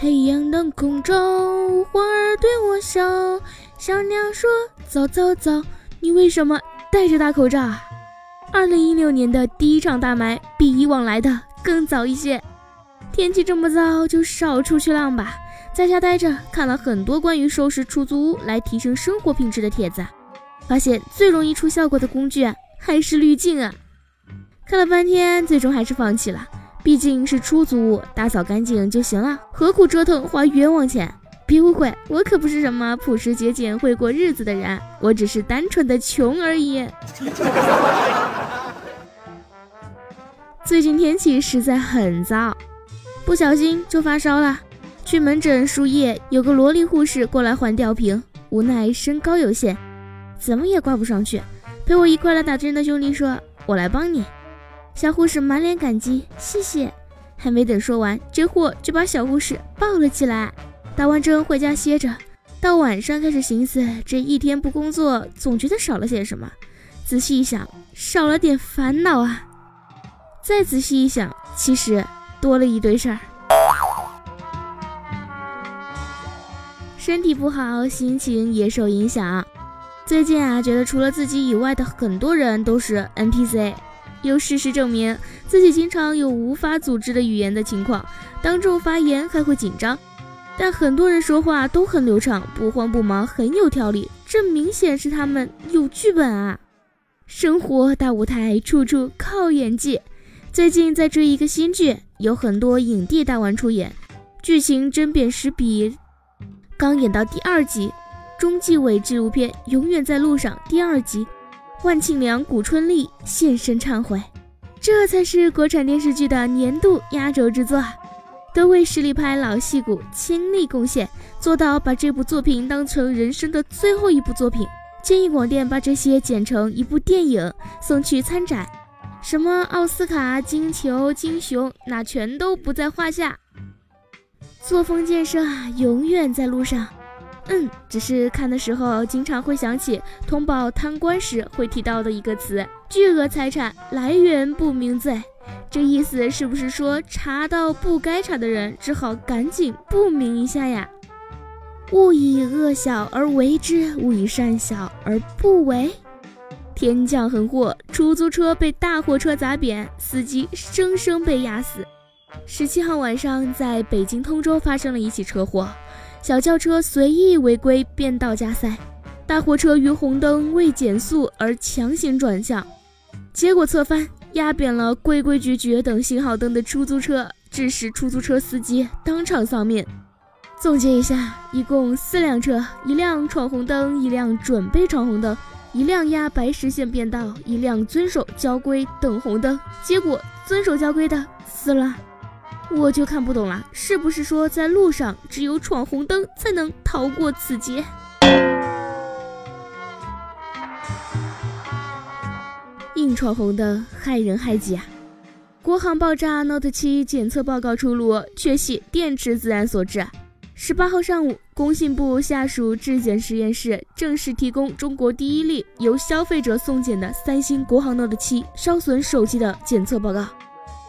太阳当空照，花儿对我笑，小鸟说早早早，你为什么戴着大口罩啊？二零一六年的第一场大霾比以往来的更早一些，天气这么早，就少出去浪吧，在家待着，看了很多关于收拾出租屋来提升生活品质的帖子，发现最容易出效果的工具还是滤镜啊，看了半天，最终还是放弃了。毕竟是出租屋，打扫干净就行了，何苦折腾花冤枉钱？别误会，我可不是什么朴实节俭、会过日子的人，我只是单纯的穷而已。最近天气实在很糟，不小心就发烧了。去门诊输液，有个萝莉护士过来换吊瓶，无奈身高有限，怎么也挂不上去。陪我一块来打针的兄弟说：“我来帮你。”小护士满脸感激，谢谢。还没等说完，这货就把小护士抱了起来。打完针回家歇着，到晚上开始寻思，这一天不工作，总觉得少了些什么。仔细一想，少了点烦恼啊。再仔细一想，其实多了一堆事儿。身体不好，心情也受影响。最近啊，觉得除了自己以外的很多人都是 NPC。有事实证明，自己经常有无法组织的语言的情况，当众发言还会紧张。但很多人说话都很流畅，不慌不忙，很有条理，这明显是他们有剧本啊！生活大舞台，处处靠演技。最近在追一个新剧，有很多影帝大腕出演，剧情针砭时弊。刚演到第二集，中纪委纪录片《永远在路上》第二集。万庆良、古春丽现身忏悔，这才是国产电视剧的年度压轴之作，都为实力派老戏骨倾力贡献，做到把这部作品当成人生的最后一部作品。建议广电把这些剪成一部电影送去参展，什么奥斯卡、金球、金熊，那全都不在话下。作风建设永远在路上。嗯，只是看的时候经常会想起通报贪官时会提到的一个词：巨额财产来源不明罪。这意思是不是说查到不该查的人，只好赶紧不明一下呀？勿以恶小而为之，勿以善小而不为。天降横祸，出租车被大货车砸扁，司机生生被压死。十七号晚上，在北京通州发生了一起车祸。小轿车随意违规变道加塞，大货车于红灯未减速而强行转向，结果侧翻压扁了规规矩矩等信号灯的出租车，致使出租车司机当场丧命。总结一下，一共四辆车，一辆闯红灯，一辆准备闯红灯，一辆压白实线变道，一辆遵守交规等红灯。结果遵守交规的死了。我就看不懂了，是不是说在路上只有闯红灯才能逃过此劫？硬闯红灯害人害己啊！国航爆炸 Note 7检测报告出炉，确系电池自燃所致。十八号上午，工信部下属质检实验室正式提供中国第一例由消费者送检的三星国行 Note 7烧损手机的检测报告。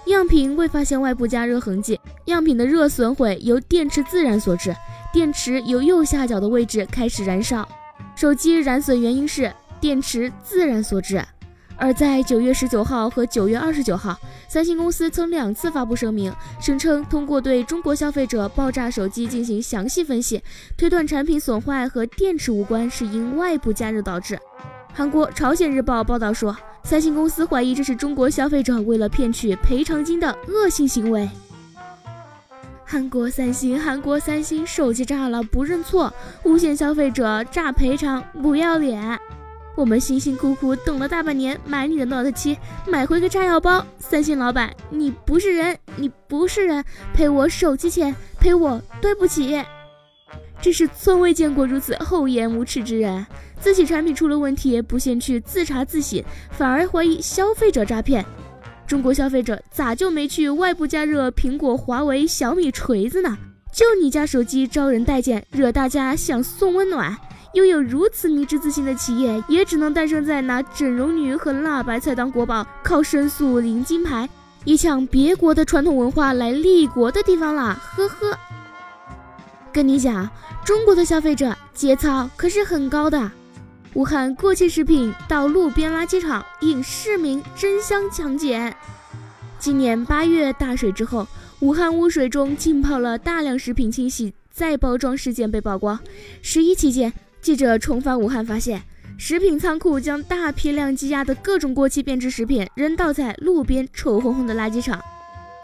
样品未发现外部加热痕迹，样品的热损毁由电池自燃所致，电池由右下角的位置开始燃烧，手机燃损原因是电池自燃所致。而在九月十九号和九月二十九号，三星公司曾两次发布声明，声称通过对中国消费者爆炸手机进行详细分析，推断产品损坏和电池无关，是因外部加热导致。韩国《朝鲜日报》报道说。三星公司怀疑这是中国消费者为了骗取赔偿金的恶性行为。韩国三星，韩国三星手机炸了不认错，诬陷消费者诈赔偿，不要脸！我们辛辛苦苦等了大半年，买你的 Note 7，买回个炸药包。三星老板，你不是人，你不是人，赔我手机钱，赔我，对不起。这是从未见过如此厚颜无耻之人。自己产品出了问题，不先去自查自省，反而怀疑消费者诈骗。中国消费者咋就没去外部加热苹果、华为、小米锤子呢？就你家手机招人待见，惹大家想送温暖。拥有如此迷之自信的企业，也只能诞生在拿整容女和辣白菜当国宝，靠申诉领金牌，以抢别国的传统文化来立国的地方了。呵呵，跟你讲，中国的消费者节操可是很高的。武汉过期食品到路边垃圾场，引市民争相抢捡。今年八月大水之后，武汉污水中浸泡了大量食品清洗再包装事件被曝光。十一期间。记者重返武汉，发现食品仓库将大批量积压的各种过期变质食品扔倒在路边臭烘烘的垃圾场，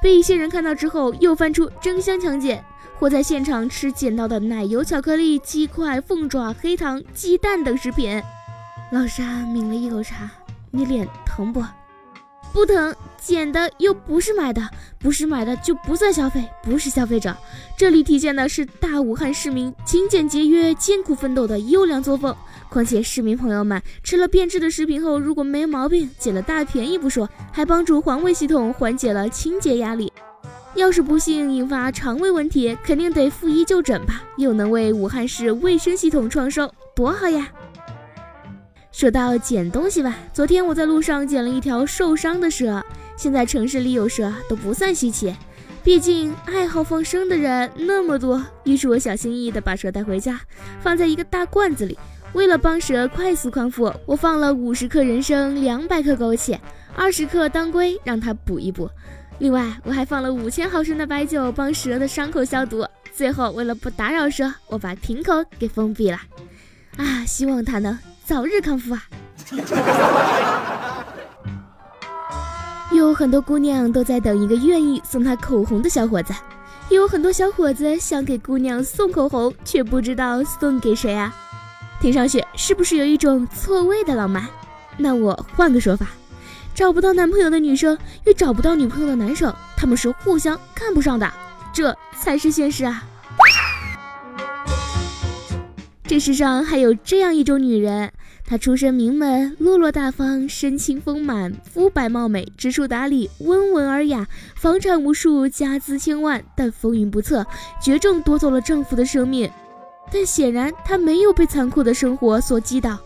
被一些人看到之后，又翻出争相抢捡或在现场吃捡到的奶油、巧克力、鸡块、凤爪、黑糖、鸡蛋等食品。老沙抿了一口茶，你脸疼不？不疼，捡的又不是买的，不是买的就不算消费，不是消费者。这里体现的是大武汉市民勤俭节约、艰苦奋斗的优良作风。况且市民朋友们吃了变质的食品后，如果没毛病，捡了大便宜不说，还帮助环卫系统缓解了清洁压力。要是不幸引发肠胃问题，肯定得负一就诊吧，又能为武汉市卫生系统创收，多好呀！说到捡东西吧，昨天我在路上捡了一条受伤的蛇。现在城市里有蛇都不算稀奇，毕竟爱好放生的人那么多。于是我小心翼翼地把蛇带回家，放在一个大罐子里。为了帮蛇快速康复，我放了五十克人参，两百克枸杞，二十克当归，让它补一补。另外，我还放了五千毫升的白酒，帮蛇的伤口消毒。最后，为了不打扰蛇，我把瓶口给封闭了。啊，希望它能。早日康复啊！有很多姑娘都在等一个愿意送她口红的小伙子，也有很多小伙子想给姑娘送口红，却不知道送给谁啊？听上去是不是有一种错位的浪漫？那我换个说法，找不到男朋友的女生与找不到女朋友的男生，他们是互相看不上的，这才是现实啊！这世上还有这样一种女人，她出身名门，落落大方，身轻丰满，肤白貌美，知书达理，温文尔雅，房产无数，家资千万，但风云不测，绝症夺走了丈夫的生命。但显然她没有被残酷的生活所击倒，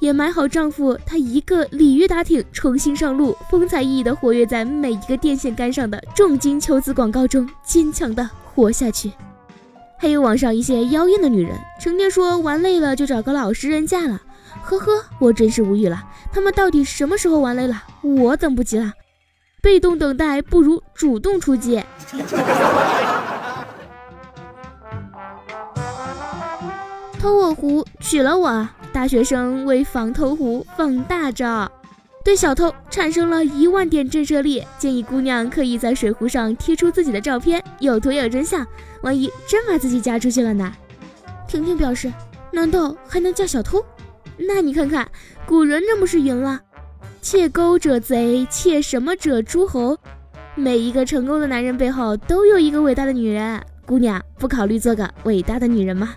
掩埋好丈夫，她一个鲤鱼打挺，重新上路，风采奕奕地活跃在每一个电线杆上的重金求子广告中，坚强地活下去。还有网上一些妖艳的女人，成天说玩累了就找个老实人嫁了。呵呵，我真是无语了。他们到底什么时候玩累了？我等不及了。被动等待不如主动出击。偷我壶，娶了我。大学生为防偷壶放大招。对小偷产生了一万点震慑力，建议姑娘可以在水壶上贴出自己的照片，有图有真相，万一真把自己嫁出去了呢？婷婷表示，难道还能嫁小偷？那你看看，古人那不是云了，窃钩者贼，窃什么者诸侯。每一个成功的男人背后都有一个伟大的女人，姑娘不考虑做个伟大的女人吗？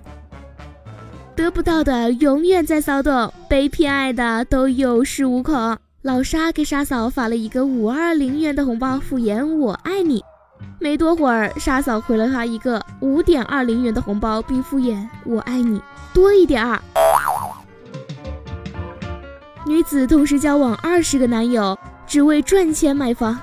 得不到的永远在骚动，被偏爱的都有恃无恐。老沙给沙嫂发了一个五二零元的红包，敷衍我爱你。没多会儿，沙嫂回了他一个五点二零元的红包，并敷衍我爱你多一点儿。女子同时交往二十个男友，只为赚钱买房。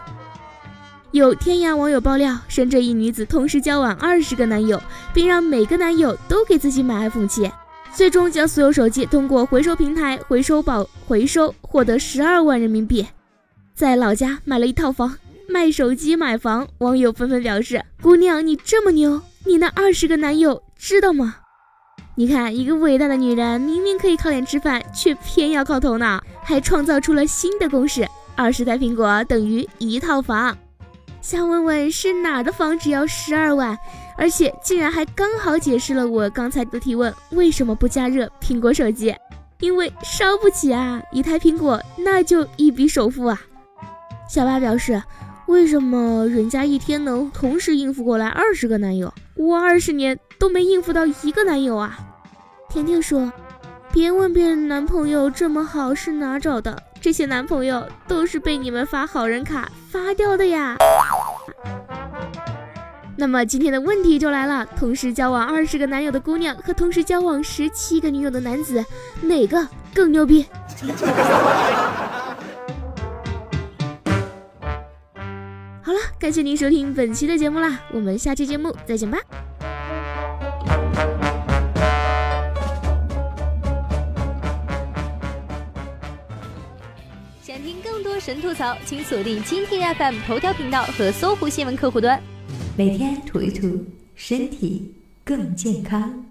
有天涯网友爆料，深圳一女子同时交往二十个男友，并让每个男友都给自己买 iPhone 七。最终将所有手机通过回收平台回收宝回收，获得十二万人民币，在老家买了一套房，卖手机买房。网友纷纷表示：“姑娘，你这么牛，你那二十个男友知道吗？你看，一个伟大的女人，明明可以靠脸吃饭，却偏要靠头脑，还创造出了新的公式：二十台苹果等于一套房。想问问是哪的房只要十二万？”而且竟然还刚好解释了我刚才的提问：为什么不加热苹果手机？因为烧不起啊，一台苹果那就一笔首付啊。小八表示，为什么人家一天能同时应付过来二十个男友，我二十年都没应付到一个男友啊？甜甜说，别问别人男朋友这么好是哪找的，这些男朋友都是被你们发好人卡发掉的呀。那么今天的问题就来了：同时交往二十个男友的姑娘和同时交往十七个女友的男子，哪个更牛逼？好了，感谢您收听本期的节目啦，我们下期节目再见吧。想听更多神吐槽，请锁定蜻蜓 FM 头条频道和搜狐新闻客户端。每天吐一吐，身体更健康。